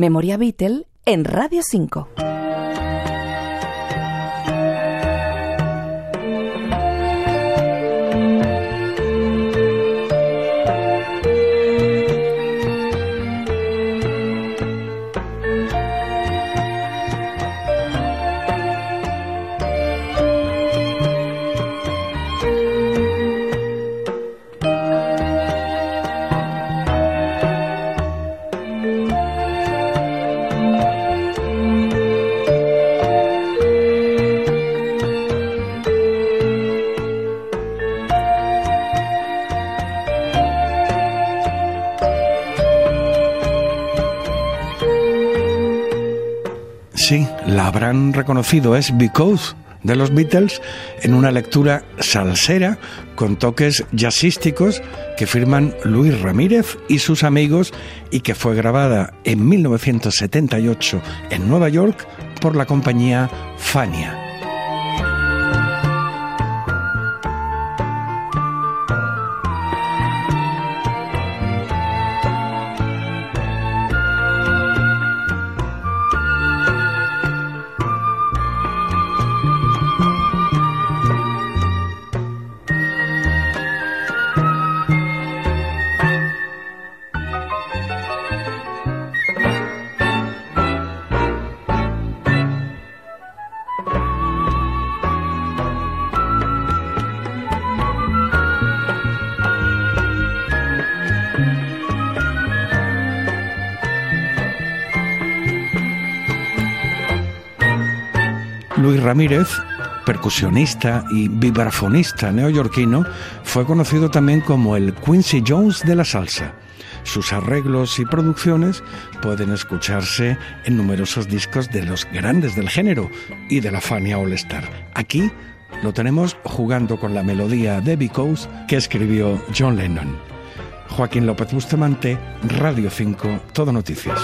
Memoria Beatle en Radio 5. Sí, la habrán reconocido, es Because de los Beatles en una lectura salsera con toques jazzísticos que firman Luis Ramírez y sus amigos y que fue grabada en 1978 en Nueva York por la compañía Fania. Luis Ramírez, percusionista y vibrafonista neoyorquino, fue conocido también como el Quincy Jones de la salsa. Sus arreglos y producciones pueden escucharse en numerosos discos de los grandes del género y de la Fania All Star. Aquí lo tenemos jugando con la melodía de Because que escribió John Lennon. Joaquín López Bustamante, Radio 5, Todo Noticias.